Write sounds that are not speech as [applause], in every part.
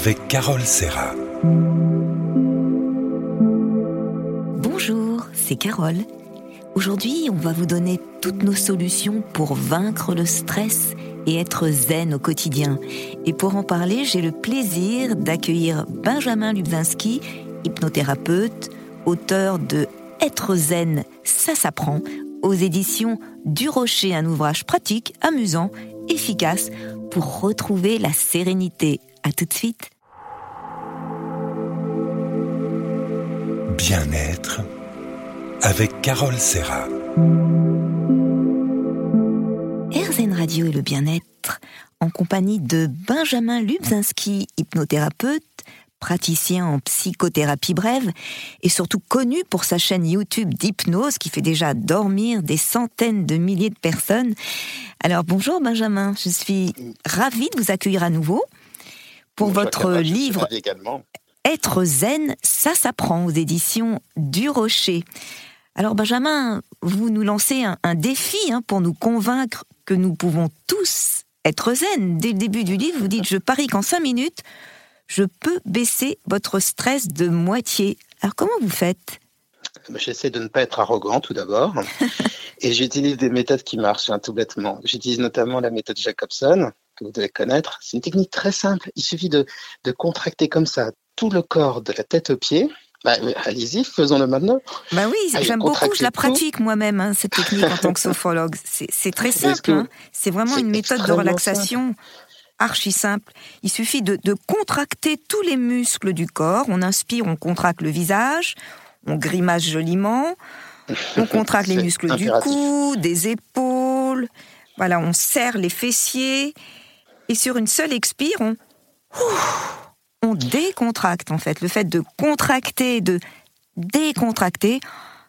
avec Carole Serra. Bonjour, c'est Carole. Aujourd'hui, on va vous donner toutes nos solutions pour vaincre le stress et être zen au quotidien. Et pour en parler, j'ai le plaisir d'accueillir Benjamin Lubzinski, hypnothérapeute, auteur de Être zen, ça s'apprend, aux éditions du Rocher, un ouvrage pratique, amusant, efficace pour retrouver la sérénité. À tout de suite. Bien-être avec Carole Serra. RZN Radio et le bien-être en compagnie de Benjamin Lubzinski, hypnothérapeute, praticien en psychothérapie brève et surtout connu pour sa chaîne YouTube d'hypnose qui fait déjà dormir des centaines de milliers de personnes. Alors bonjour Benjamin, je suis ravie de vous accueillir à nouveau pour votre livre Être zen, ça s'apprend aux éditions du Rocher. Alors Benjamin, vous nous lancez un, défi hein, pour nous convaincre que nous pouvons tous être zen. Dès le début du livre, vous dites je parie qu'en cinq minutes, je peux baisser votre stress de moitié. Alors comment vous faites? J'essaie de ne pas être arrogant tout d'abord. [laughs] et j'utilise des méthodes qui marchent hein, tout bêtement. J'utilise notamment la méthode Jacobson, que vous devez connaître. C'est une technique très simple. Il suffit de, de contracter comme ça tout le corps de la tête aux pieds bah, allez-y, faisons-le maintenant. Bah oui, j'aime beaucoup, je la pratique moi-même, hein, cette technique en tant que [laughs] sophrologue. C'est très simple, hein. c'est vraiment une méthode de relaxation archi simple. Il suffit de, de, contracter tous les muscles du corps. On inspire, on contracte le visage, on grimace joliment, on contracte [laughs] les muscles du cou, des épaules. Voilà, on serre les fessiers. Et sur une seule expire, on on décontracte en fait. Le fait de contracter, de décontracter,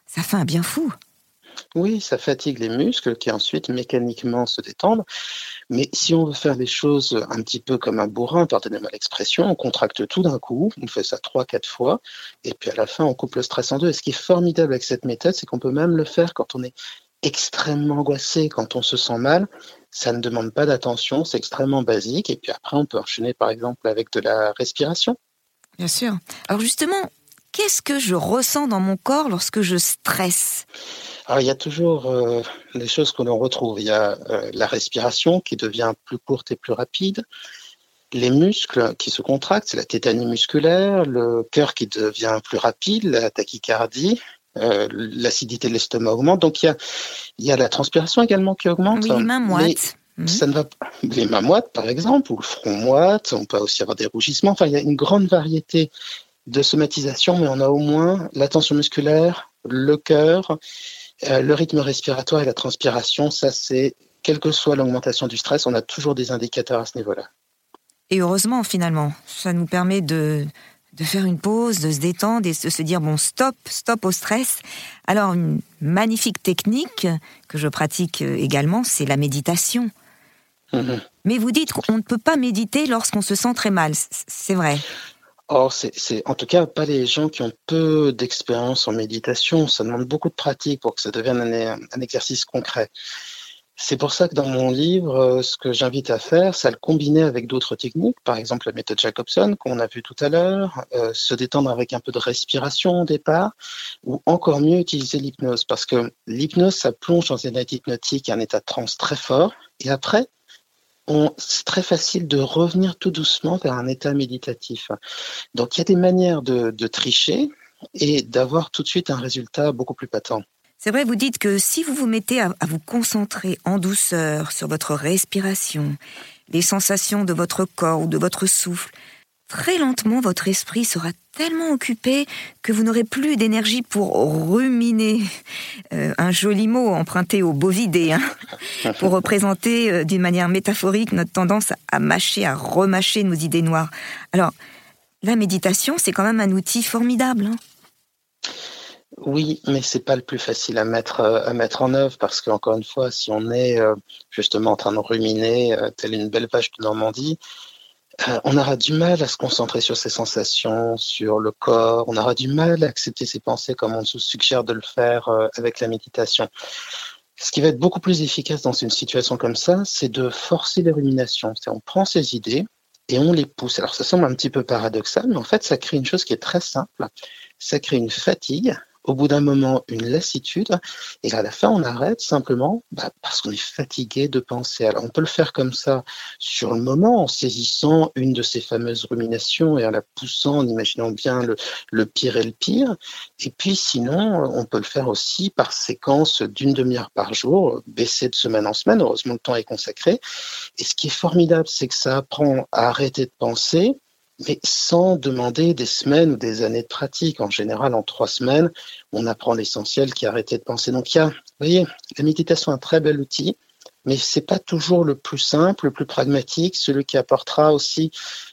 ça fait un bien fou. Oui, ça fatigue les muscles qui ensuite mécaniquement se détendent. Mais si on veut faire les choses un petit peu comme un bourrin, pardonnez-moi l'expression, on contracte tout d'un coup, on fait ça trois, quatre fois, et puis à la fin on coupe le stress en deux. Et ce qui est formidable avec cette méthode, c'est qu'on peut même le faire quand on est extrêmement angoissé, quand on se sent mal. Ça ne demande pas d'attention, c'est extrêmement basique. Et puis après, on peut enchaîner par exemple avec de la respiration. Bien sûr. Alors justement, qu'est-ce que je ressens dans mon corps lorsque je stresse? Alors il y a toujours euh, des choses que l'on retrouve. Il y a euh, la respiration qui devient plus courte et plus rapide. Les muscles qui se contractent, c'est la tétanie musculaire, le cœur qui devient plus rapide, la tachycardie, euh, l'acidité de l'estomac augmente. Donc il y a, il y a la transpiration également qui augmente. Oui, les mains moites. Mhm. Ça ne va les mains moites, par exemple, ou le front moite. On peut aussi avoir des rougissements. Enfin, il y a une grande variété de somatisation, mais on a au moins la tension musculaire, le cœur, euh, le rythme respiratoire et la transpiration. Ça, c'est quelle que soit l'augmentation du stress, on a toujours des indicateurs à ce niveau-là. Et heureusement, finalement, ça nous permet de, de faire une pause, de se détendre et de se dire bon stop, stop au stress. Alors une magnifique technique que je pratique également, c'est la méditation. Mhm. Mais vous dites qu'on ne peut pas méditer lorsqu'on se sent très mal, c'est vrai. Or, c'est en tout cas pas les gens qui ont peu d'expérience en méditation. Ça demande beaucoup de pratique pour que ça devienne un exercice concret. C'est pour ça que dans mon livre, euh, ce que j'invite à faire, c'est à le combiner avec d'autres techniques, par exemple la méthode Jacobson qu'on a vu tout à l'heure, euh, se détendre avec un peu de respiration au départ, ou encore mieux utiliser l'hypnose, parce que l'hypnose, ça plonge dans un état hypnotique, un état de transe très fort, et après, c'est très facile de revenir tout doucement vers un état méditatif. Donc il y a des manières de tricher et d'avoir tout de suite un résultat beaucoup plus patent. C'est vrai, vous dites que si vous vous mettez à, vous concentrer en douceur sur votre respiration, les sensations de votre corps ou de votre souffle, très lentement votre esprit sera tellement occupé que vous n'aurez plus d'énergie pour ruminer. [laughs] Euh, un joli mot emprunté au bovidé, hein, [laughs] pour représenter euh, d'une manière métaphorique notre tendance à mâcher, à remâcher nos idées noires. Alors, la méditation, c'est quand même un outil formidable. Hein. Oui, mais c'est pas le plus facile à mettre euh, à mettre en œuvre parce qu'encore une fois, si on est euh, justement en train de ruminer euh, telle une belle vache de Normandie, on aura du mal à se concentrer sur ses sensations, sur le corps. On aura du mal à accepter ses pensées comme on nous suggère de le faire avec la méditation. Ce qui va être beaucoup plus efficace dans une situation comme ça, c'est de forcer les ruminations. On prend ses idées et on les pousse. Alors ça semble un petit peu paradoxal, mais en fait ça crée une chose qui est très simple. Ça crée une fatigue au bout d'un moment une lassitude, et à la fin on arrête simplement bah, parce qu'on est fatigué de penser. Alors on peut le faire comme ça sur le moment en saisissant une de ces fameuses ruminations et en la poussant, en imaginant bien le, pire et le pire. Et puis sinon on peut le faire aussi par séquence d'une demi-heure par jour, baisser de semaine en semaine. Heureusement le temps est consacré. Et ce qui est formidable, c'est que ça apprend à arrêter de penser mais sans demander des semaines ou des années de pratique. En général, en trois semaines, on apprend l'essentiel qui a arrêté de penser. Donc, il y a, vous voyez, la méditation est un très bel outil, mais c'est pas toujours le plus simple, le plus pragmatique, celui qui apportera aussi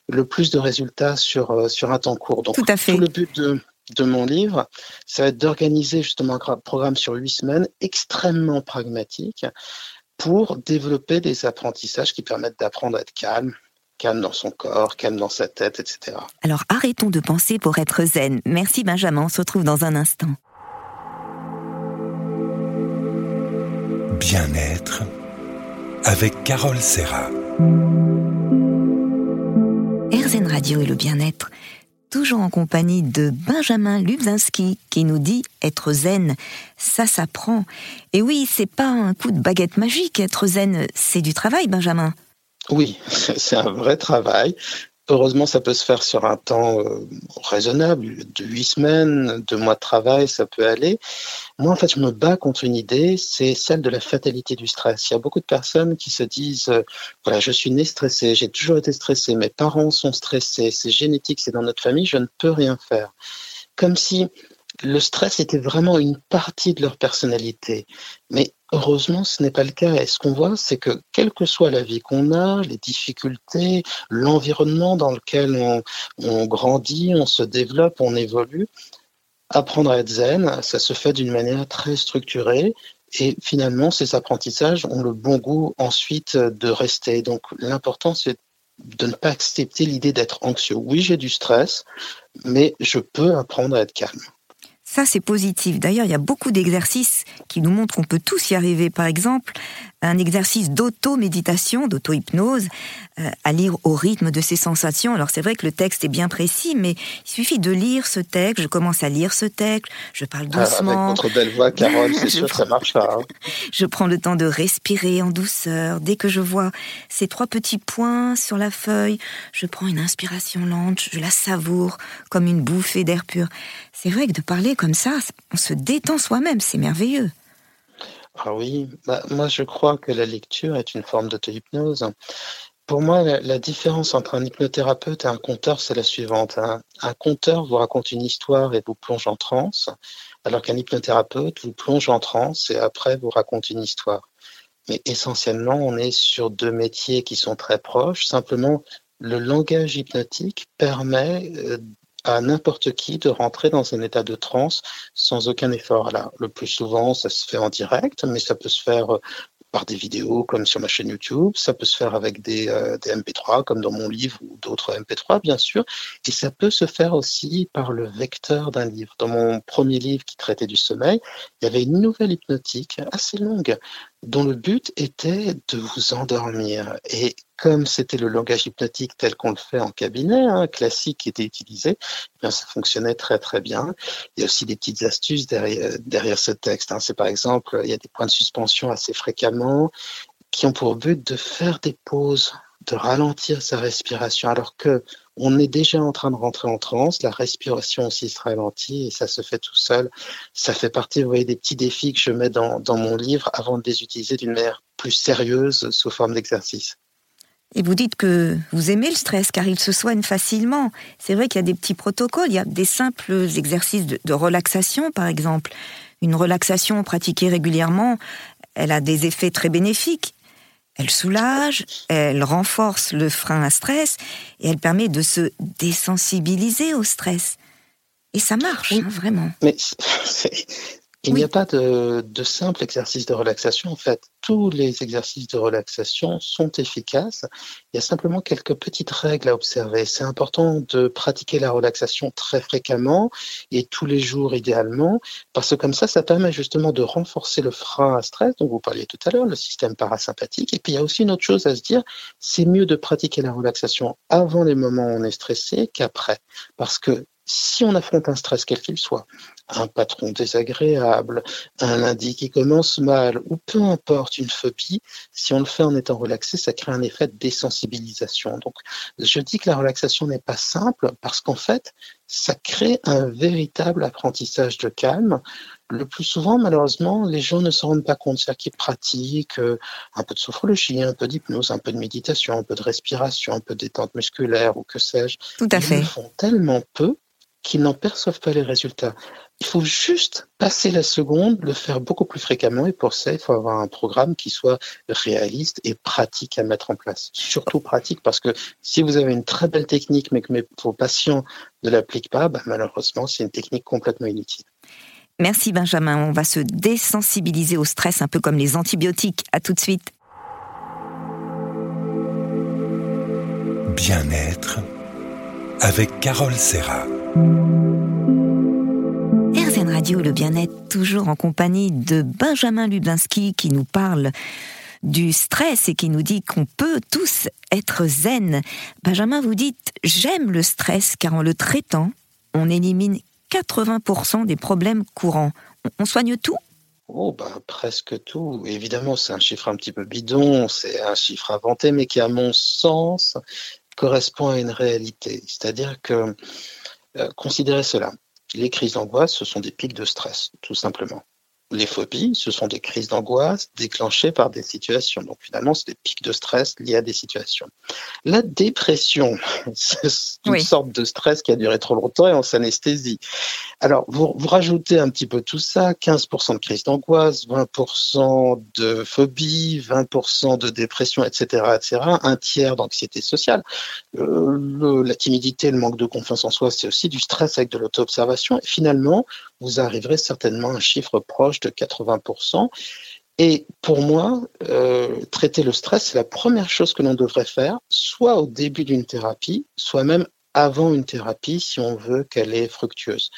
le plus de résultats sur, euh, sur un temps court. Donc, tout, à fait. tout le but de, de mon livre, ça va être d'organiser justement un programme sur huit semaines extrêmement pragmatique pour développer des apprentissages qui permettent d'apprendre à être calme, calme dans son corps, calme dans sa tête, etc. Alors arrêtons de penser pour être zen. Merci Benjamin, on se retrouve dans un instant. Bien-être avec Carole Serra. RZN Radio et le bien-être, toujours en compagnie de Benjamin Lubzinski qui nous dit être zen, ça s'apprend. Et oui, c'est pas un coup de baguette magique, être zen, c'est du travail, Benjamin. Oui, [laughs] c'est un vrai travail. Heureusement, ça peut se faire sur un temps euh, raisonnable, de huit semaines, deux mois de travail, ça peut aller. Moi, en fait, je me bats contre une idée, c'est celle de la fatalité du stress. Il y a beaucoup de personnes qui se disent, euh, voilà, je suis né stressé, j'ai toujours été stressé, mes parents sont stressés, c'est génétique, c'est dans notre famille, je ne peux rien faire. Comme si le stress était vraiment une partie de leur personnalité. Mais Heureusement, ce n'est pas le cas. Et ce qu'on voit, c'est que quelle que soit la vie qu'on a, les difficultés, l'environnement dans lequel on, grandit, on se développe, on évolue, apprendre à être zen, ça se fait d'une manière très structurée. Et finalement, ces apprentissages ont le bon goût ensuite de rester. Donc l'important, c'est de ne pas accepter l'idée d'être anxieux. Oui, j'ai du stress, mais je peux apprendre à être calme. Ça, c'est positif. D'ailleurs, il y a beaucoup d'exercices qui nous montrent qu'on peut tous y arriver. Par exemple, un exercice d'auto-méditation, d'auto-hypnose, euh, à lire au rythme de ses sensations. Alors c'est vrai que le texte est bien précis, mais il suffit de lire ce texte. Je commence à lire ce texte, je parle ah, doucement. avec votre belle voix, Carole, c'est [laughs] sûr ça marche pas. Hein. [laughs] Je prends le temps de respirer en douceur. Dès que je vois ces trois petits points sur la feuille, je prends une inspiration lente, je la savoure comme une bouffée d'air pur. C'est vrai que de parler comme ça, on se détend soi-même, c'est merveilleux. Ah oui, bah, moi je crois que la lecture est une forme d'auto-hypnose. Pour moi, la, différence entre un hypnothérapeute et un conteur, c'est la suivante. Un, un, conteur vous raconte une histoire et vous plonge en transe, alors qu'un hypnothérapeute vous plonge en transe et après vous raconte une histoire. Mais essentiellement, on est sur deux métiers qui sont très proches. Simplement, le langage hypnotique permet euh, à n'importe qui de rentrer dans un état de transe sans aucun effort. Alors, le plus souvent, ça se fait en direct, mais ça peut se faire euh, par des vidéos comme sur ma chaîne YouTube, ça peut se faire avec des, euh, des MP3 comme dans mon livre ou d'autres MP3 bien sûr, et ça peut se faire aussi par le vecteur d'un livre. Dans mon premier livre qui traitait du sommeil, il y avait une nouvelle hypnotique assez longue dont le but était de vous endormir. Et comme c'était le langage hypnotique tel qu'on le fait en cabinet, hein, classique qui était utilisé, eh bien ça fonctionnait très très bien. Il y a aussi des petites astuces derrière, derrière ce texte. Hein. C'est par exemple, il y a des points de suspension assez fréquemment qui ont pour but de faire des pauses, de ralentir sa respiration, alors que on est déjà en train de rentrer en transe, la respiration aussi se ralentit et ça se fait tout seul. Ça fait partie, des petits défis que je mets dans, mon livre avant de les utiliser d'une manière plus sérieuse sous forme d'exercice. Et vous dites que vous aimez le stress car il se soigne facilement. C'est vrai qu'il y a des petits protocoles, il y a des simples exercices de relaxation par exemple. Une relaxation pratiquée régulièrement, elle a des effets très bénéfiques. Elle soulage, elle renforce le frein à stress et elle permet de se désensibiliser au stress. Et ça marche, hein, vraiment. Mais Il n'y a pas de, de simple exercice de relaxation. En fait, tous les exercices de relaxation sont efficaces. Il y a simplement quelques petites règles à observer. C'est important de pratiquer la relaxation très fréquemment et tous les jours idéalement, parce que comme ça, ça permet justement de renforcer le frein à stress dont vous parliez tout à l'heure, le système parasympathique. Et puis il y a aussi une autre chose à se dire, c'est mieux de pratiquer la relaxation avant les moments où on est stressé qu'après, parce que si on affronte un stress quel qu'il soit, un patron désagréable, un lundi qui commence mal, ou peu importe, une phobie, si on le fait en étant relaxé, ça crée un effet de désensibilisation. Donc, je dis que la relaxation n'est pas simple parce qu'en fait, ça crée un véritable apprentissage de calme. Le plus souvent, malheureusement, les gens ne se rendent pas compte. C'est-à-dire qu'ils pratiquent euh, un peu de sophrologie, un peu d'hypnose, un peu de méditation, un peu de respiration, un peu de détente musculaire ou que sais-je. Tout à fait. Ils font tellement peu qu'ils n'en perçoivent pas les résultats. Il faut juste passer la seconde, le faire beaucoup plus fréquemment, et pour ça, il faut avoir un programme qui soit réaliste et pratique à mettre en place. Surtout pratique, parce que si vous avez une très belle technique, mais que vos patients ne l'appliquent pas, bah, malheureusement, c'est une technique complètement inutile. Merci Benjamin, on va se désensibiliser au stress, un peu comme les antibiotiques. À tout de suite. Bien-être avec Carole Serra. RZN Radio, le bien-être, toujours en compagnie de Benjamin Lubinski qui nous parle du stress et qui nous dit qu'on peut tous être zen. Benjamin, vous dites J'aime le stress car en le traitant, on élimine 80% des problèmes courants. On soigne tout? Oh, bah, presque tout. Évidemment, c'est un chiffre un petit peu bidon, c'est un chiffre inventé, mais qui, à mon sens, correspond à une réalité. C'est-à-dire que considérez cela. Les crises d'angoisse, ce sont des pics de stress, tout simplement. Les phobies, ce sont des crises d'angoisse déclenchées par des situations. Donc finalement, c'est des pics de stress liés à des situations. La dépression, [laughs] c'est une sorte de stress qui a duré trop longtemps et on s'anesthésie. Alors, vous, vous rajoutez un petit peu tout ça, 15% de crise d'angoisse, 20% de phobie, 20% de dépression, etc., etc., un tiers d'anxiété sociale. Euh, la timidité, le manque de confiance en soi, c'est aussi du stress avec de l'auto-observation. Et finalement, vous arriverez certainement à un chiffre proche de 80%. Et pour moi, euh, traiter le stress, c'est la première chose que l'on devrait faire, soit au début d'une thérapie, soit même avant une thérapie si on veut qu'elle est fructueuse.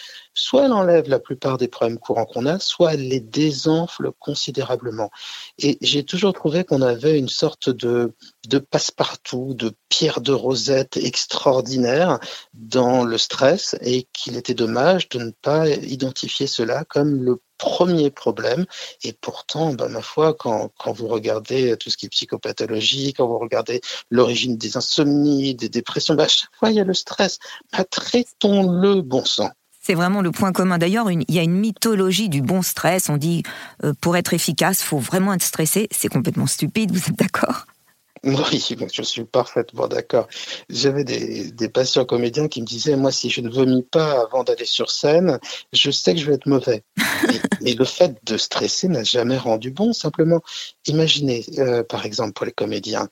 Soit elle enlève la plupart des problèmes courants qu'on a, soit elle les désenfle considérablement. Et j'ai toujours trouvé qu'on avait une sorte de, de passe-partout, de pierre de rosette extraordinaire dans le stress et qu'il était dommage de ne pas identifier cela comme le premier problème. Et pourtant, ben, ma foi, quand, quand, vous regardez tout ce qui est psychopathologie, quand vous regardez l'origine des insomnies, des dépressions, ben, à chaque fois, il y a le stress. Ben, Traitons-le bon sang? C'est vraiment le point commun. D'ailleurs, il y a une mythologie du bon stress. On dit, euh, pour être efficace, faut vraiment être stressé. C'est complètement stupide, vous êtes d'accord? [laughs] Oui, je suis parfaitement d'accord. J'avais des, des, patients comédiens qui me disaient, moi, si je ne vomis pas avant d'aller sur scène, je sais que je vais être mauvais. [laughs] Mais le fait de stresser n'a jamais rendu bon. Simplement, imaginez, euh, par exemple, pour les comédiens,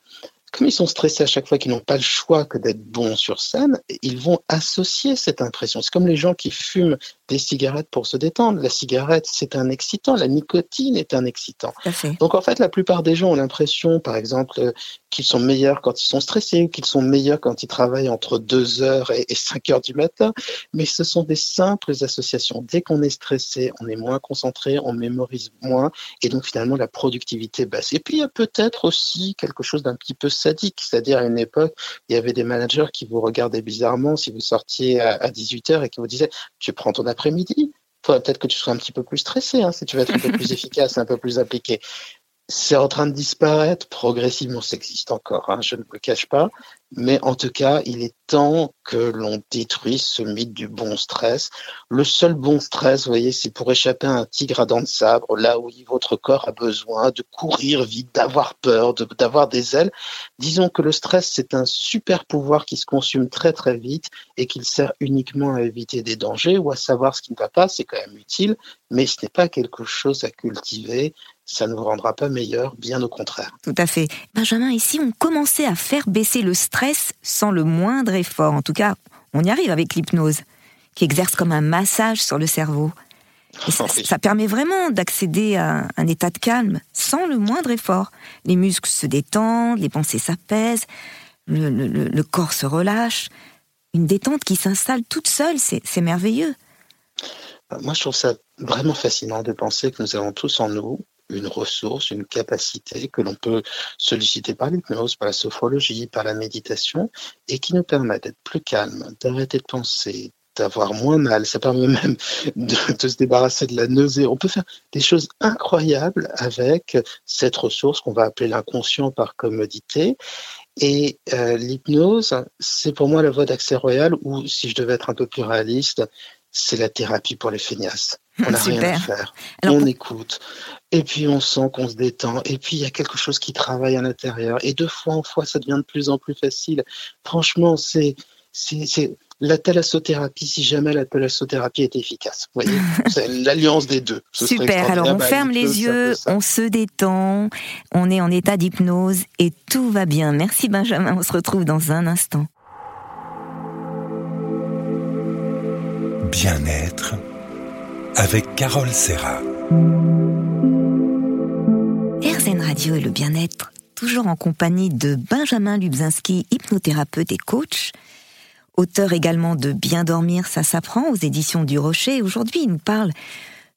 comme ils sont stressés à chaque fois qu'ils n'ont pas le choix que d'être bons sur scène, ils vont associer cette impression. C'est comme les gens qui fument des cigarettes pour se détendre. La cigarette, c'est un excitant. La nicotine est un excitant. Donc en fait, la plupart des gens ont l'impression, par exemple, qu'ils sont meilleurs quand ils sont stressés, qu'ils sont meilleurs quand ils travaillent entre 2 heures et 5 heures du matin. Mais ce sont des simples associations. Dès qu'on est stressé, on est moins concentré, on mémorise moins. Et donc finalement, la productivité baisse. Et puis il y a peut-être aussi quelque chose d'un petit peu sadique. C'est-à-dire à une époque, il y avait des managers qui vous regardaient bizarrement si vous sortiez à 18 heures et qui vous disaient, tu prends ton après-midi? Peut-être que tu seras un petit peu plus stressé hein, si tu veux être un peu plus efficace, un peu plus appliqué c'est en train de disparaître progressivement, ça existe encore, hein, je ne le cache pas, mais en tout cas, il est temps que l'on détruise ce mythe du bon stress. Le seul bon stress, vous voyez, c'est pour échapper à un tigre à dents de sabre, là où votre corps a besoin de courir vite, d'avoir peur, d'avoir des ailes. Disons que le stress, c'est un super pouvoir qui se consume très très vite et qu'il sert uniquement à éviter des dangers ou à savoir ce qui ne va pas, c'est quand même utile, mais ce n'est pas quelque chose à cultiver ça ne vous rendra pas meilleur, bien au contraire. Tout à fait. Benjamin, ici, on commençait à faire baisser le stress sans le moindre effort? En tout cas, on y arrive avec l'hypnose, qui exerce comme un massage sur le cerveau. [laughs] ça, permet vraiment d'accéder à un état de calme sans le moindre effort. Les muscles se détendent, les pensées s'apaisent, le, corps se relâche. Une détente qui s'installe toute seule, c'est merveilleux. Moi, je trouve ça vraiment fascinant de penser que nous avons tous en nous une ressource, une capacité que l'on peut solliciter par l'hypnose, par la sophrologie, par la méditation, et qui nous permet d'être plus calme, d'arrêter de penser, d'avoir moins mal. Ça permet [laughs] même de, se débarrasser de la nausée. On peut faire des choses incroyables avec cette ressource qu'on va appeler l'inconscient par commodité. Et euh, l'hypnose, c'est pour moi la voie d'accès royal, ou si je devais être un peu plus réaliste, c'est la thérapie pour les feignasses. On n'a rien à faire. on écoute. Et puis on sent qu'on se détend. Et puis il y a quelque chose qui travaille à l'intérieur. Et de fois en fois, ça devient de plus en plus facile. Franchement, c'est, c'est, la thalassothérapie, si jamais la thalassothérapie est efficace. Vous voyez, [laughs] c'est l'alliance des deux. Super. Alors on ferme les yeux, on se détend, on est en état d'hypnose et tout va bien. Merci Benjamin. On se retrouve dans un instant. Bien-être avec Carole Serra. RZN Radio et le bien-être, toujours en compagnie de Benjamin Lubzinski, hypnothérapeute et coach, auteur également de Bien dormir, ça s'apprend aux éditions du Rocher. Aujourd'hui, il nous parle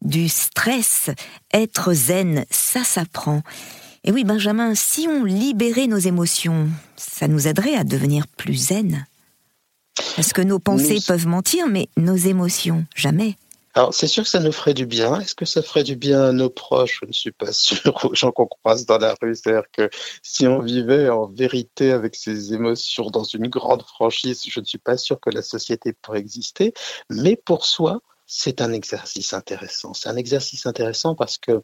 du stress, être zen, ça s'apprend. Et oui, Benjamin, si on libérait nos émotions, ça nous aiderait à devenir plus zen. Parce que nos pensées peuvent mentir, mais nos émotions, jamais? Alors, c'est sûr que ça nous ferait du bien. Est-ce que ça ferait du bien à nos proches? Je ne suis pas [laughs] sûr. Aux gens qu'on croise dans la rue, c'est-à-dire que si on vivait en vérité avec ses émotions dans une grande franchise, je ne suis pas sûr que la société pourrait exister. Mais pour soi, c'est un exercice intéressant. C'est un exercice intéressant parce que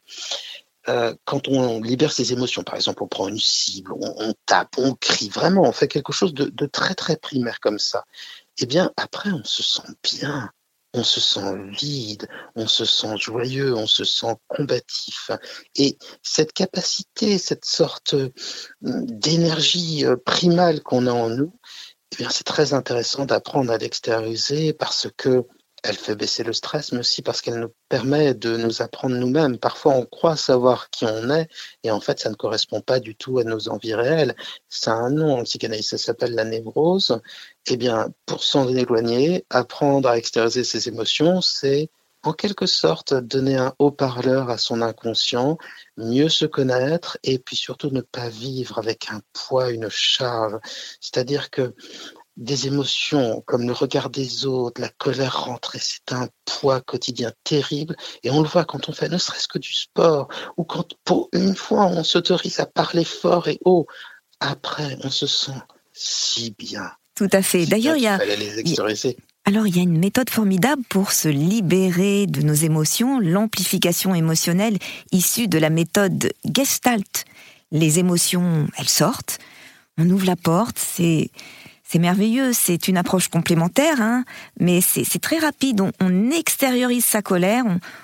euh, quand on libère ses émotions, par exemple, on prend une cible, on, tape, on crie, vraiment, on fait quelque chose de, très très primaire comme ça. Eh bien, après, on se sent bien, on se sent vide, on se sent joyeux, on se sent combatif. Et cette capacité, cette sorte euh, d'énergie euh, primale qu'on a en nous, eh bien, c'est très intéressant d'apprendre à l'extérioriser parce que elle fait baisser le stress, mais aussi parce qu'elle nous permet de nous apprendre nous-mêmes. Parfois, on croit savoir qui on est, et en fait, ça ne correspond pas du tout à nos envies réelles. Ça a un nom en psychanalyse, ça s'appelle la névrose. Eh bien, pour s'en éloigner, apprendre à extérioriser ses émotions, c'est en quelque sorte donner un haut-parleur à son inconscient, mieux se connaître et puis surtout ne pas vivre avec un poids, une charge. C'est-à-dire que des émotions comme le regard des autres, la colère rentrée, c'est un poids quotidien terrible. Et on le voit quand on fait ne serait-ce que du sport ou quand pour une fois on s'autorise à parler fort et haut. Après, on se sent si bien. Tout à fait. D'ailleurs, il y a. Alors, il y a une méthode formidable pour se libérer de nos émotions, l'amplification émotionnelle issue de la méthode Gestalt. Les émotions, elles sortent, on ouvre la porte, c'est c'est merveilleux, c'est une approche complémentaire, hein, mais c'est très rapide. On, extériorise sa colère,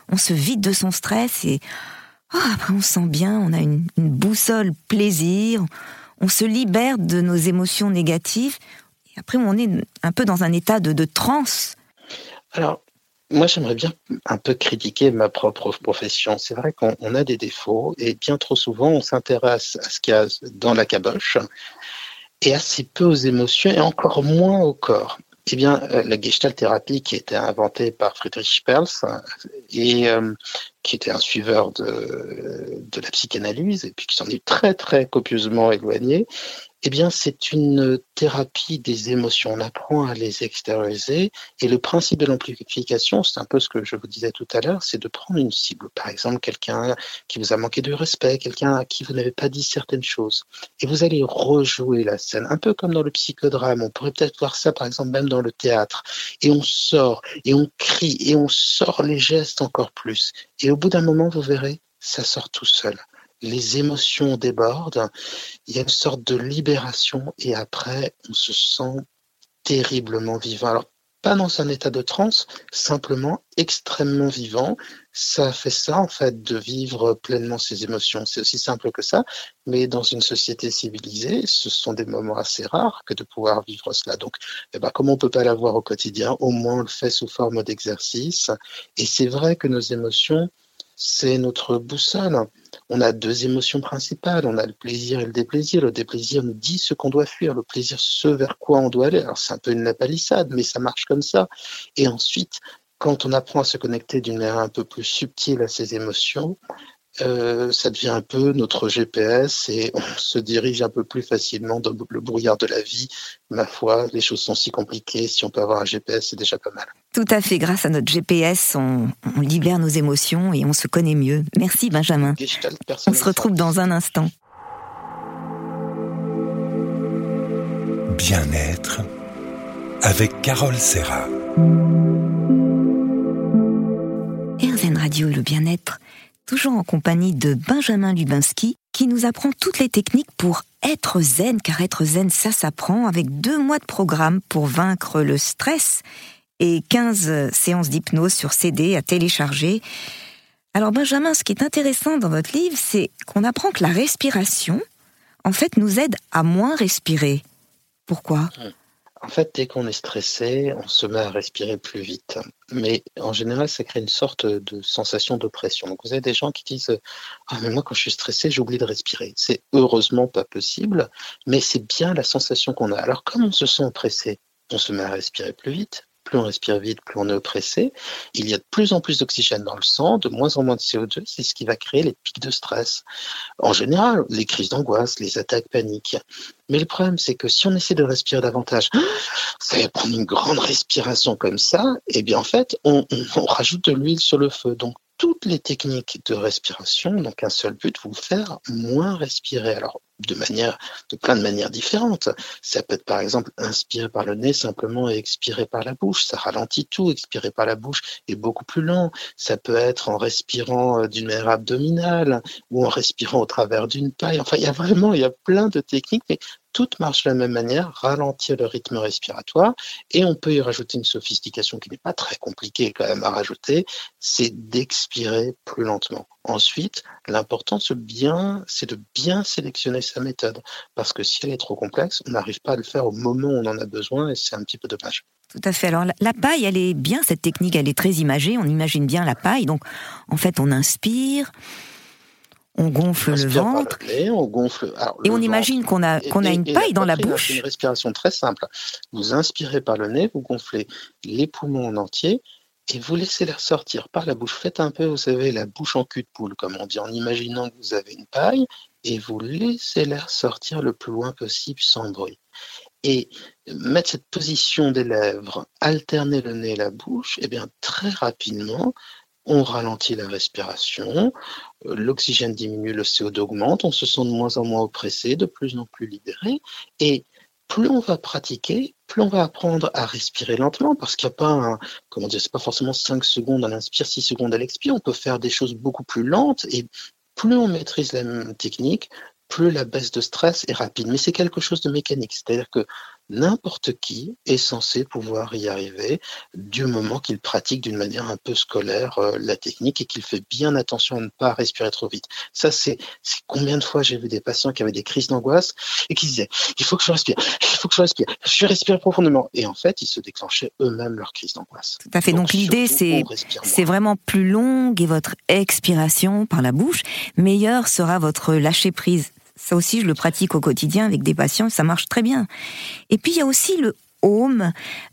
on, se vide de son stress et oh, après on se sent bien, on a une, boussole plaisir, on se libère de nos émotions négatives. Et après, on est un peu dans un état de, de transe. Alors, moi, j'aimerais bien un peu critiquer ma propre profession. C'est vrai qu'on a des défauts et bien trop souvent, on s'intéresse à ce qu'il y a dans la caboche et assez peu aux émotions et encore moins au corps. Eh bien, euh, la Gestalt thérapie qui a été inventée par Friedrich Perls et euh, qui était un suiveur de, de la psychanalyse et puis qui s'en est très très copieusement éloigné, eh bien, c'est une thérapie des émotions. On apprend à les extérioriser. Et le principe de l'amplification, c'est un peu ce que je vous disais tout à l'heure, c'est de prendre une cible. Par exemple, quelqu'un qui vous a manqué de respect, quelqu'un à qui vous n'avez pas dit certaines choses. Et vous allez rejouer la scène, un peu comme dans le psychodrame. On pourrait peut-être voir ça, par exemple, même dans le théâtre. Et on sort, et on crie, et on sort les gestes encore plus. Et au bout d'un moment, vous verrez, ça sort tout seul les émotions débordent, il y a une sorte de libération et après, on se sent terriblement vivant. Alors, pas dans un état de transe, simplement extrêmement vivant. Ça fait ça, en fait, de vivre pleinement ses émotions. C'est aussi simple que ça, mais dans une société civilisée, ce sont des moments assez rares que de pouvoir vivre cela. Donc, eh ben, comme on peut pas l'avoir au quotidien, au moins on le fait sous forme d'exercice. Et c'est vrai que nos émotions, c'est notre boussole. On a deux émotions principales, on a le plaisir et le déplaisir. Le déplaisir nous dit ce qu'on doit fuir, le plaisir ce vers quoi on doit aller. Alors c'est un peu une palissade, mais ça marche comme ça. Et ensuite, quand on apprend à se connecter d'une manière un peu plus subtile à ses émotions, euh, ça devient un peu notre GPS et on se dirige un peu plus facilement dans le brouillard de la vie. Ma foi, les choses sont si compliquées. Si on peut avoir un GPS, c'est déjà pas mal. Tout à fait. Grâce à notre GPS, on, on libère nos émotions et on se connaît mieux. Merci Benjamin. On se retrouve dans un instant. Bien-être avec Carole Serra. RZN Radio et le bien-être toujours en compagnie de Benjamin Lubinski, qui nous apprend toutes les techniques pour être zen, car être zen, ça s'apprend avec deux mois de programme pour vaincre le stress et 15 séances d'hypnose sur CD à télécharger. Alors Benjamin, ce qui est intéressant dans votre livre, c'est qu'on apprend que la respiration, en fait, nous aide à moins respirer. Pourquoi? En fait, dès qu'on est stressé, on se met à respirer plus vite. Mais en général, ça crée une sorte de sensation d'oppression. Donc, vous avez des gens qui disent Ah, mais moi, quand je suis stressé, j'oublie de respirer. C'est heureusement pas possible, mais c'est bien la sensation qu'on a. Alors, comme on se sent oppressé, on se met à respirer plus vite, plus on respire vite, plus on est oppressé. Il y a de plus en plus d'oxygène dans le sang, de moins en moins de CO2, c'est ce qui va créer les pics de stress. En général, les crises d'angoisse, les attaques paniques. Mais le problème, c'est que si on essaie de respirer davantage, [gasps] ça va prendre une grande respiration comme ça, et bien en fait, on, rajoute de l'huile sur le feu. Toutes les techniques de respiration n'ont qu'un seul but, vous faire moins respirer. Alors, de manière, de plein de manières différentes. Ça peut être par exemple inspirer par le nez simplement et expirer par la bouche. Ça ralentit tout. Expirer par la bouche est beaucoup plus lent. Ça peut être en respirant euh, d'une manière abdominale ou en respirant au travers d'une paille. Enfin, il y a vraiment, il y a plein de techniques, mais toutes marchent de la même manière, ralentir le rythme respiratoire, et on peut y rajouter une sophistication qui n'est pas très compliquée quand même à rajouter, c'est d'expirer plus lentement. Ensuite, l'important c'est de bien sélectionner sa méthode, parce que si elle est trop complexe, on n'arrive pas à le faire au moment où on en a besoin, et c'est un petit peu dommage. Tout à fait. Alors la paille, elle est bien, cette technique, elle est très imagée, on imagine bien la paille, donc en fait on inspire, on gonfle le ventre. on gonfle. et on imagine qu'on a, qu'on a une paille dans la bouche. C'est une respiration très simple. Vous inspirez par le nez, vous gonflez les poumons en entier et vous laissez l'air sortir par la bouche. Faites un peu, vous savez, la bouche en cul de poule, comme on dit, en imaginant que vous avez une paille et vous laissez l'air sortir le plus loin possible sans bruit. Et mettre cette position des lèvres, alterner le nez et la bouche, et eh bien très rapidement, on ralentit la respiration, euh, l'oxygène diminue, le CO2 augmente, on se sent de moins en moins oppressé, de plus en plus libéré, et plus on va pratiquer, plus on va apprendre à respirer lentement, parce qu'il n'y a pas un, comment dire, pas forcément 5 secondes à l'inspire, 6 secondes à l'expire, on peut faire des choses beaucoup plus lentes, et plus on maîtrise la même technique, plus la baisse de stress est rapide. Mais c'est quelque chose de mécanique, c'est-à-dire que n'importe qui est censé pouvoir y arriver du moment qu'il pratique d'une manière un peu scolaire euh, la technique et qu'il fait bien attention à ne pas respirer trop vite. Ça, c'est combien de fois j'ai vu des patients qui avaient des crises d'angoisse et qui disaient il faut que je respire, il faut que je respire, je respire profondément. Et en fait, ils se déclenchaient eux-mêmes leur crise d'angoisse. Tout à fait. Donc, l'idée, c'est c'est vraiment plus longue et votre expiration par la bouche, meilleur sera votre lâcher prise. Ça aussi, je le pratique au quotidien avec des patients, ça marche très bien. Et puis, il y a aussi le home.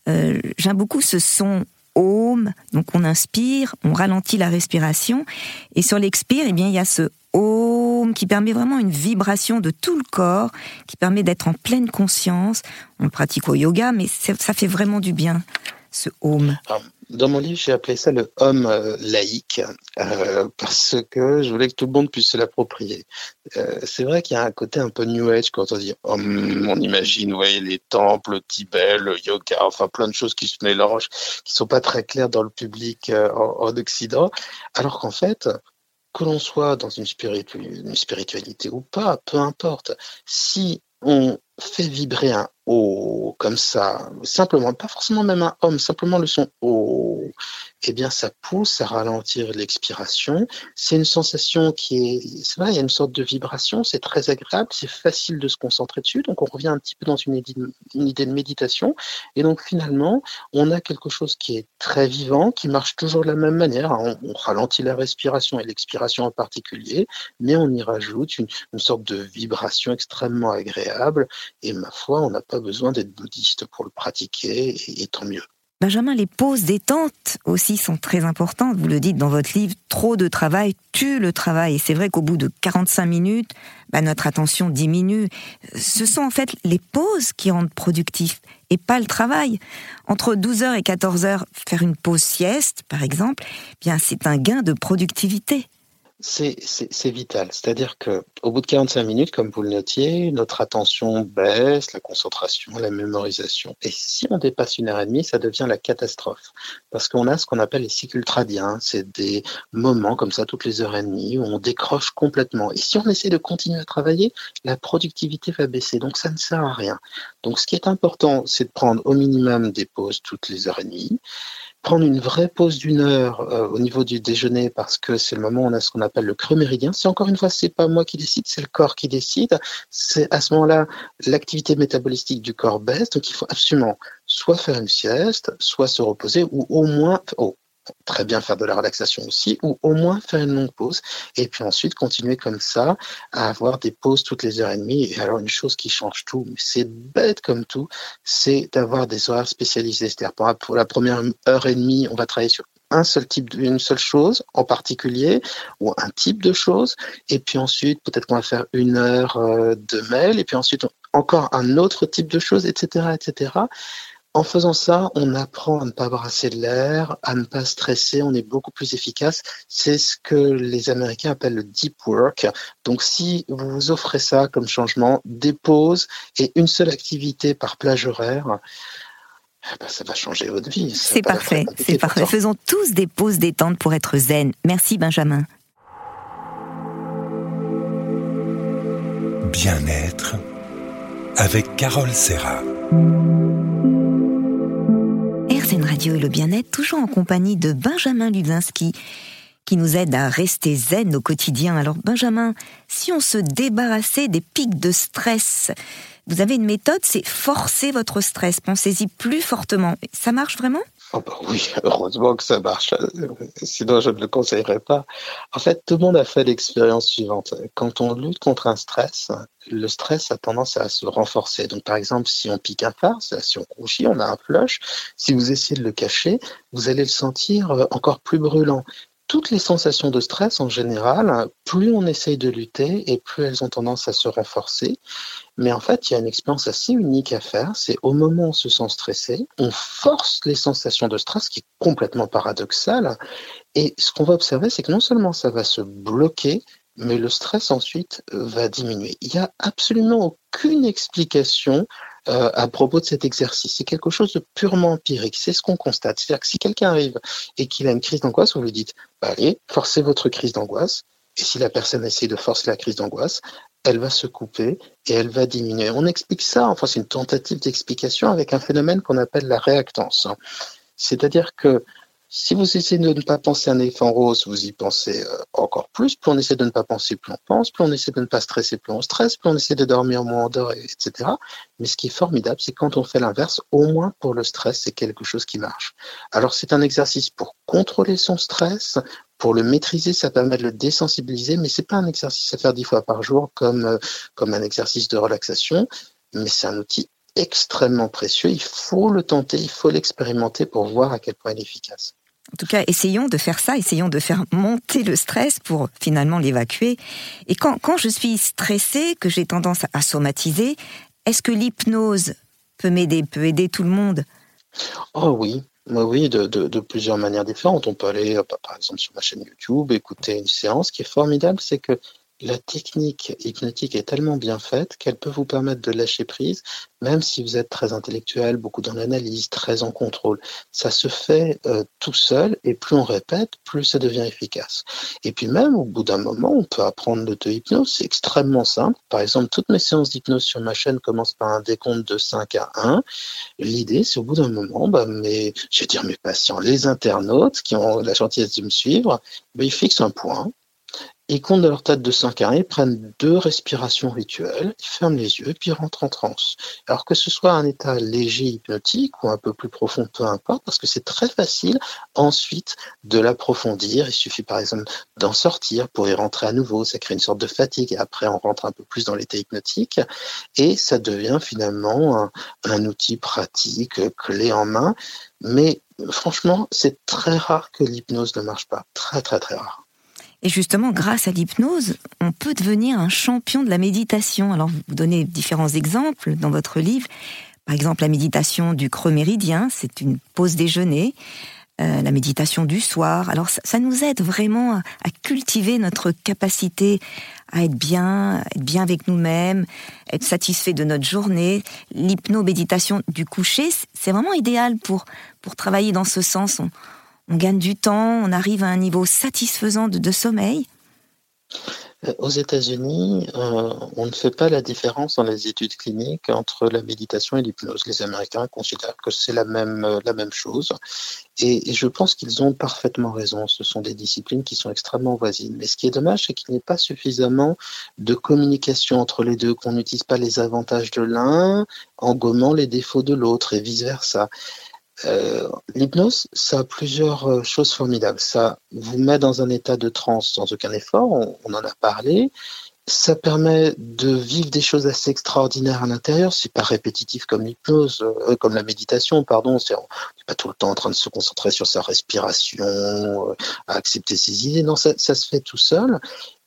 Euh, j'aime beaucoup ce son home. Donc, on inspire, on ralentit la respiration. Et sur l'expire, eh bien, il y a ce home qui permet vraiment une vibration de tout le corps, qui permet d'être en pleine conscience. On le pratique au yoga, mais ça fait vraiment du bien, ce home. Dans mon livre, j'ai appelé ça le homme euh, laïque euh, parce que je voulais que tout le monde puisse se l'approprier. Euh, c'est vrai qu'il y a un côté un peu new age quand on dit homme, on imagine, les temples, le Tibet, le yoga, enfin plein de choses qui se mélangent, qui sont pas très claires dans le public en, en, Occident, alors qu'en fait, que l'on soit dans une, spiritualité ou pas, peu importe. Si on fait vibrer un O comme ça, simplement, pas forcément même un homme, simplement le son O, eh bien, ça pousse à ralentir l'expiration. C'est une sensation qui est, c'est vrai, il y a une sorte de vibration, c'est très agréable, c'est facile de se concentrer dessus. Donc, on revient un petit peu dans une idée, une idée de méditation. Et donc, finalement, on a quelque chose qui est très vivant, qui marche toujours de la même manière. On, ralentit la respiration et l'expiration en particulier, mais on y rajoute une, une sorte de vibration extrêmement agréable. Et ma foi, on n'a pas besoin d'être bouddhiste pour le pratiquer, et, tant mieux. Benjamin, les pauses détente aussi sont très importantes. Vous le dites dans votre livre, trop de travail tue le travail. Et c'est vrai qu'au bout de 45 minutes, bah, notre attention diminue. Ce sont en fait les pauses qui rendent productif et pas le travail. Entre 12h et 14h, faire une pause sieste, par exemple, eh bien c'est un gain de productivité c'est vital. C'est-à-dire que au bout de 45 minutes, comme vous le notiez, notre attention baisse, la concentration, la mémorisation. Et si on dépasse une heure et demie, ça devient la catastrophe. Parce qu'on a ce qu'on appelle les cycles ultradiens. C'est des moments comme ça, toutes les heures et demie, où on décroche complètement. Et si on essaie de continuer à travailler, la productivité va baisser. Donc ça ne sert à rien. Donc ce qui est important, c'est de prendre au minimum des pauses toutes les heures et demie prendre une vraie pause d'une heure euh, au niveau du déjeuner parce que c'est le moment où on a ce qu'on appelle le creux méridien. C'est encore une fois, c'est pas moi qui décide, c'est le corps qui décide. C'est à ce moment-là, l'activité métabolistique du corps baisse, donc il faut absolument soit faire une sieste, soit se reposer ou au moins, oh, très bien faire de la relaxation aussi, ou au moins faire une longue pause, et puis ensuite continuer comme ça à avoir des pauses toutes les heures et demie. Et alors une chose qui change tout, mais c'est bête comme tout, c'est d'avoir des horaires spécialisés. C'est-à-dire pour la première heure et demie, on va travailler sur un seul type d'une seule chose en particulier ou un type de chose et puis ensuite peut-être qu'on va faire une heure euh, de mail et puis ensuite encore un autre type de chose etc etc en faisant ça, on apprend à ne pas brasser de l'air, à ne pas stresser, on est beaucoup plus efficace. C'est ce que les Américains appellent le deep work. Donc si vous vous offrez ça comme changement, des pauses et une seule activité par plage horaire, eh ben, ça va changer votre vie. C'est parfait, c'est parfait. Faisons tous des pauses détente pour être zen. Merci Benjamin. Bien-être avec Carole Serra. Et le bien-être, toujours en compagnie de Benjamin Luzinski, qui nous aide à rester zen au quotidien. Alors Benjamin, si on se débarrassait des pics de stress, vous avez une méthode, c'est forcer votre stress. Pensez-y plus fortement. Ça marche vraiment? Oh bah oui, heureusement que ça marche. Sinon, je ne le conseillerais pas. En fait, tout le monde a fait l'expérience suivante. Quand on lutte contre un stress, le stress a tendance à se renforcer. Donc, par exemple, si on pique un phare, si on rougit, on a un flush, si vous essayez de le cacher, vous allez le sentir euh, encore plus brûlant toutes les sensations de stress en général, plus on essaye de lutter et plus elles ont tendance à se renforcer. Mais en fait, il y a une expérience assez unique à faire. C'est au moment où on se sent stressé, on force les sensations de stress, qui est complètement paradoxal. Et ce qu'on va observer, c'est que non seulement ça va se bloquer, mais le stress ensuite va diminuer. Il n'y a absolument aucune explication euh, à propos de cet exercice. C'est quelque chose de purement empirique. C'est ce qu'on constate. C'est-à-dire que si quelqu'un arrive et qu'il a une crise d'angoisse, vous lui dites bah, allez, forcez votre crise d'angoisse. Et si la personne essaie de forcer la crise d'angoisse, elle va se couper et elle va diminuer. On explique ça, enfin c'est une tentative d'explication avec un phénomène qu'on appelle la réactance. C'est-à-dire que si vous essayez de ne pas penser à un éléphant rose, vous y pensez euh, encore plus. Plus on essaie de ne pas penser, plus on pense. Plus on essaie de ne pas stresser, plus on stresse. Plus on essaie de dormir, moins on dort, etc. Mais ce qui est formidable, c'est quand on fait l'inverse, au moins pour le stress, c'est quelque chose qui marche. Alors c'est un exercice pour contrôler son stress, pour le maîtriser, ça permet de le désensibiliser, mais c'est pas un exercice à faire dix fois par jour comme, euh, comme un exercice de relaxation, mais c'est un outil extrêmement précieux. Il faut le tenter, il faut l'expérimenter pour voir à quel point il est efficace. En tout cas, essayons de faire ça, essayons de faire monter le stress pour finalement l'évacuer. Et quand, quand je suis stressée, que j'ai tendance à somatiser, est-ce que l'hypnose peut m'aider, peut aider tout le monde? Oh oui, oui, de, de, de, plusieurs manières différentes. On peut aller, par exemple, sur ma chaîne YouTube, écouter une séance. Ce qui est formidable, c'est que la technique hypnotique est tellement bien faite qu'elle peut vous permettre de lâcher prise, même si vous êtes très intellectuel, beaucoup dans l'analyse, très en contrôle. Ça se fait euh, tout seul et plus on répète, plus ça devient efficace. Et puis même au bout d'un moment, on peut apprendre l'auto-hypnose. C'est extrêmement simple. Par exemple, toutes mes séances d'hypnose sur ma chaîne commencent par un décompte de 5 à 1. L'idée, c'est au bout d'un moment, bah, mes, je vais dire mes patients, les internautes qui ont la gentillesse de me suivre, bah, ils fixent un point ils comptent dans leur tête de 5 carrés, prennent deux respirations rituelles, ferment les yeux, puis ils rentrent en transe. Alors que ce soit un état léger hypnotique ou un peu plus profond, peu importe, parce que c'est très facile ensuite de l'approfondir. Il suffit par exemple d'en sortir pour y rentrer à nouveau. Ça crée une sorte de fatigue et après on rentre un peu plus dans l'état hypnotique et ça devient finalement un, un outil pratique, clé en main. Mais franchement, c'est très rare que l'hypnose ne marche pas. Très, très, très rare. Et justement, grâce à l'hypnose, on peut devenir un champion de la méditation. Alors, vous donnez différents exemples dans votre livre. Par exemple, la méditation du creux méridien, c'est une pause déjeuner. Euh, la méditation du soir. Alors, ça, nous aide vraiment à, cultiver notre capacité à être bien, être bien avec nous-mêmes, être satisfait de notre journée. L'hypno-méditation du coucher, c'est vraiment idéal pour, pour travailler dans ce sens gagne du temps, on arrive à un niveau satisfaisant de, sommeil euh, aux États-Unis, euh, on ne fait pas la différence dans les études cliniques entre la méditation et l'hypnose. Les Américains considèrent que c'est la même, euh, la même chose. Et, je pense qu'ils ont parfaitement raison. Ce sont des disciplines qui sont extrêmement voisines. Mais ce qui est dommage, c'est qu'il n'y ait pas suffisamment de communication entre les deux, qu'on n'utilise pas les avantages de l'un en gommant les défauts de l'autre et vice-versa. Euh, l'hypnose, ça a plusieurs euh, choses formidables. Ça vous met dans un état de transe sans aucun effort, on, en a parlé. Ça permet de vivre des choses assez extraordinaires à l'intérieur. C'est pas répétitif comme l'hypnose, euh, comme la méditation, pardon. C'est, pas tout le temps en train de se concentrer sur sa respiration, à accepter ses idées. Non, ça, ça se fait tout seul.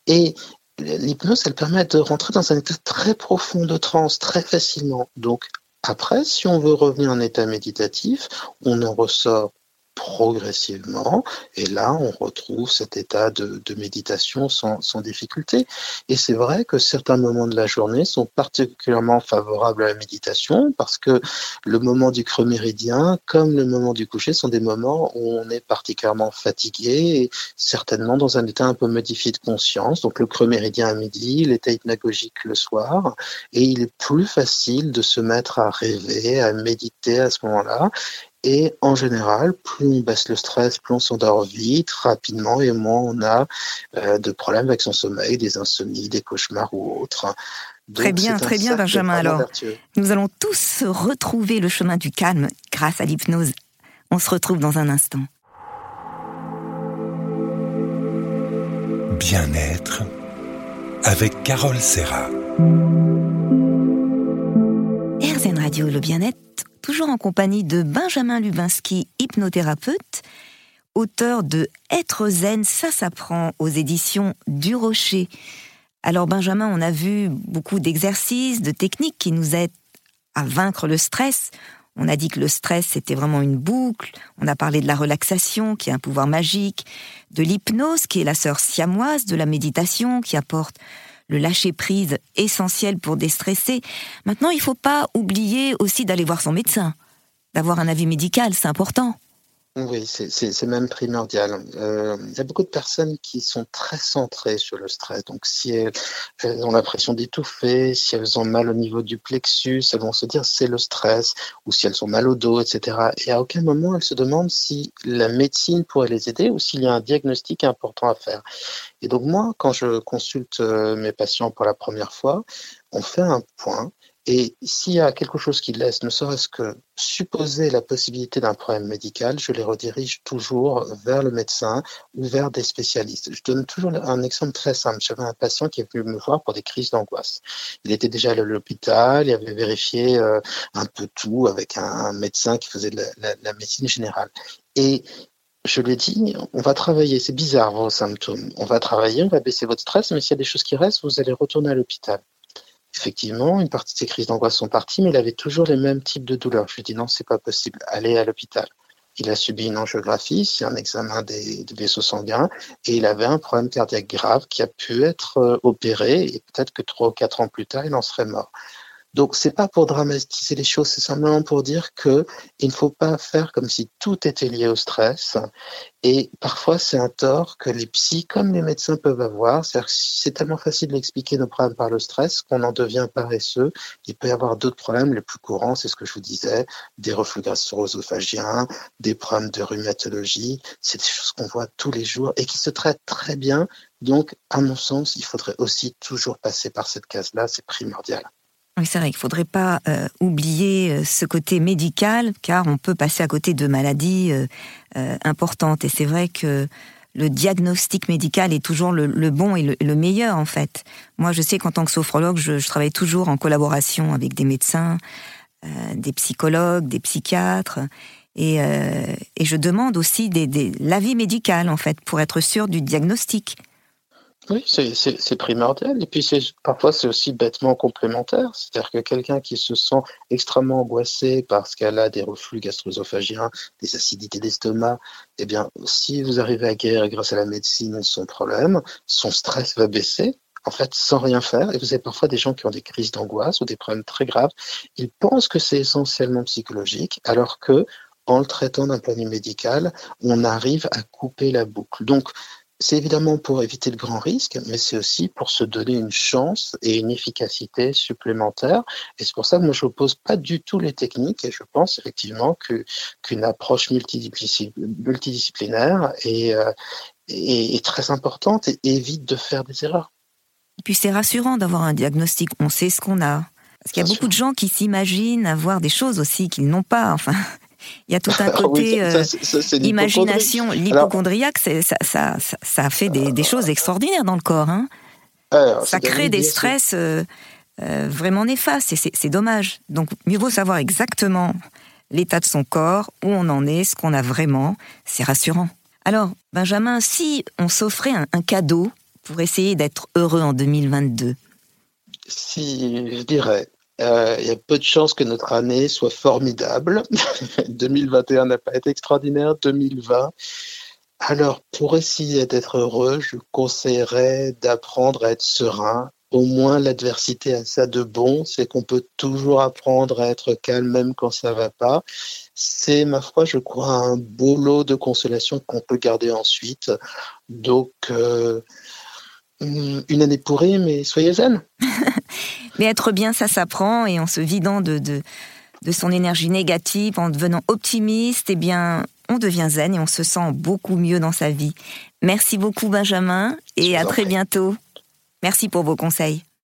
Et l'hypnose, elle permet de rentrer dans un état très profond de transe très facilement. Donc, après, si on veut revenir en état méditatif, on en ressort progressivement. Et là, on retrouve cet état de, méditation sans, difficulté. Et c'est vrai que certains moments de la journée sont particulièrement favorables à la méditation parce que le moment du creux méridien, comme le moment du coucher, sont des moments où on est particulièrement fatigué et certainement dans un état un peu modifié de conscience. Donc le creux méridien à midi, l'état hypnagogique le soir. Et il est plus facile de se mettre à rêver, à méditer à ce moment-là. Et en général, plus on baisse le stress, plus on s'endort vite, rapidement, et moins on a euh, de problèmes avec son sommeil, des insomnies, des cauchemars ou autres. très bien, très bien, Benjamin. Alors, nous allons tous retrouver le chemin du calme grâce à l'hypnose. On se retrouve dans un instant. Bien-être avec Carole Serra. RZN Radio, le bien-être toujours en compagnie de Benjamin Lubinski, hypnothérapeute, auteur de Être zen, ça s'apprend aux éditions du Rocher. Alors Benjamin, on a vu beaucoup d'exercices, de techniques qui nous aident à vaincre le stress. On a dit que le stress, c'était vraiment une boucle. On a parlé de la relaxation, qui est un pouvoir magique, de l'hypnose, qui est la sœur siamoise de la méditation, qui apporte le lâcher-prise essentiel pour déstresser. Maintenant, il ne faut pas oublier aussi d'aller voir son médecin, d'avoir un avis médical, c'est important. Oui, c'est même primordial. Euh, il y a beaucoup de personnes qui sont très centrées sur le stress. Donc, si elles, ont l'impression d'étouffer, si elles ont mal au niveau du plexus, elles vont se dire c'est le stress, ou si elles ont mal au dos, etc. Et à aucun moment elles se demandent si la médecine pourrait les aider ou s'il y a un diagnostic important à faire. Et donc moi, quand je consulte euh, mes patients pour la première fois, on fait un point et s'il y a quelque chose qui laisse, ne serait-ce que supposer la possibilité d'un problème médical, je les redirige toujours vers le médecin ou vers des spécialistes. Je donne toujours un exemple très simple. J'avais un patient qui est venu me voir pour des crises d'angoisse. Il était déjà à l'hôpital, il avait vérifié euh, un peu tout avec un, médecin qui faisait de la, médecine générale. Et je lui ai dit, on va travailler, c'est bizarre vos symptômes, on va travailler, on va baisser votre stress, mais s'il y a des choses qui restent, vous allez retourner à l'hôpital. Effectivement, une partie de ses crises d'angoisse sont parties, mais il avait toujours les mêmes types de douleurs. Je lui dit non, c'est pas possible, allez à l'hôpital. il a subi une angiographie, c'est un examen des, des, vaisseaux sanguins, et il avait un problème cardiaque grave qui a pu être euh, opéré, et peut-être que trois ou quatre ans plus tard, il en serait mort. Donc, c'est pas pour dramatiser les choses, c'est simplement pour dire que il ne faut pas faire comme si tout était lié au stress. Et parfois, c'est un tort que les psys, comme les médecins, peuvent avoir. C'est tellement facile d'expliquer nos problèmes par le stress qu'on en devient paresseux. Il peut y avoir d'autres problèmes. Les plus courants, c'est ce que je vous disais, des reflux gastro-œsophagiens, des problèmes de rhumatologie. C'est des choses qu'on voit tous les jours et qui se traitent très bien. Donc, à mon sens, il faudrait aussi toujours passer par cette case-là. C'est primordial. Oui, c'est vrai qu'il ne faudrait pas euh, oublier euh, ce côté médical, car on peut passer à côté de maladies euh, importantes. Et c'est vrai que le diagnostic médical est toujours le, bon et le, meilleur, en fait. Moi, je sais qu'en tant que sophrologue, je, travaille toujours en collaboration avec des médecins, des psychologues, des psychiatres. Et, et je demande aussi des, l'avis médical, en fait, pour être sûr du diagnostic. Oui, c'est primordial. Et puis parfois, c'est aussi bêtement complémentaire. C'est-à-dire que quelqu'un qui se sent extrêmement angoissé parce qu'elle a des reflux gastro-œsophagiens, des acidités d'estomac, eh bien, si vous arrivez à guérir grâce à la médecine son problème, son stress va baisser en fait, sans rien faire. Et vous avez parfois des gens qui ont des crises d'angoisse ou des problèmes très graves. Ils pensent que c'est essentiellement psychologique, alors que, en le traitant d'un point de vue médical, on arrive à couper la boucle. Donc, c'est évidemment pour éviter le grand risque, mais c'est aussi pour se donner une chance et une efficacité supplémentaire. Et c'est pour ça que moi, je n'oppose pas du tout les techniques et je pense effectivement qu'une approche multidisciplinaire euh, est, est, très importante et évite de faire des erreurs. Et puis c'est rassurant d'avoir un diagnostic, on sait ce qu'on a. Parce qu'il y a beaucoup de gens qui s'imaginent avoir des choses aussi qu'ils n'ont pas. Enfin, il y a tout un côté imagination. L'hypochondriaque, ça, fait des, des, choses extraordinaires dans le corps. Hein. ça crée des stress euh, euh, vraiment néfastes et c'est dommage. Donc mieux vaut savoir exactement l'état de son corps, où on en est, ce qu'on a vraiment. C'est rassurant. Alors, Benjamin, si on s'offrait un, cadeau pour essayer d'être heureux en 2022 Si, je dirais, euh, il y a peu de chances que notre année soit formidable. [laughs] 2021 n'a pas été extraordinaire, 2020. Alors, pour essayer d'être heureux, je conseillerais d'apprendre à être serein. Au moins, l'adversité a ça de bon, c'est qu'on peut toujours apprendre à être calme même quand ça va pas. C'est, ma foi, je crois, un beau lot de consolation qu'on peut garder ensuite. Donc, euh, une année pourrie, mais soyez zen. [laughs] Mais être bien, ça s'apprend et en se vidant de, de, de, son énergie négative, en devenant optimiste, eh bien, on devient zen et on se sent beaucoup mieux dans sa vie. Merci beaucoup, Benjamin, et à très bientôt. Merci pour vos conseils.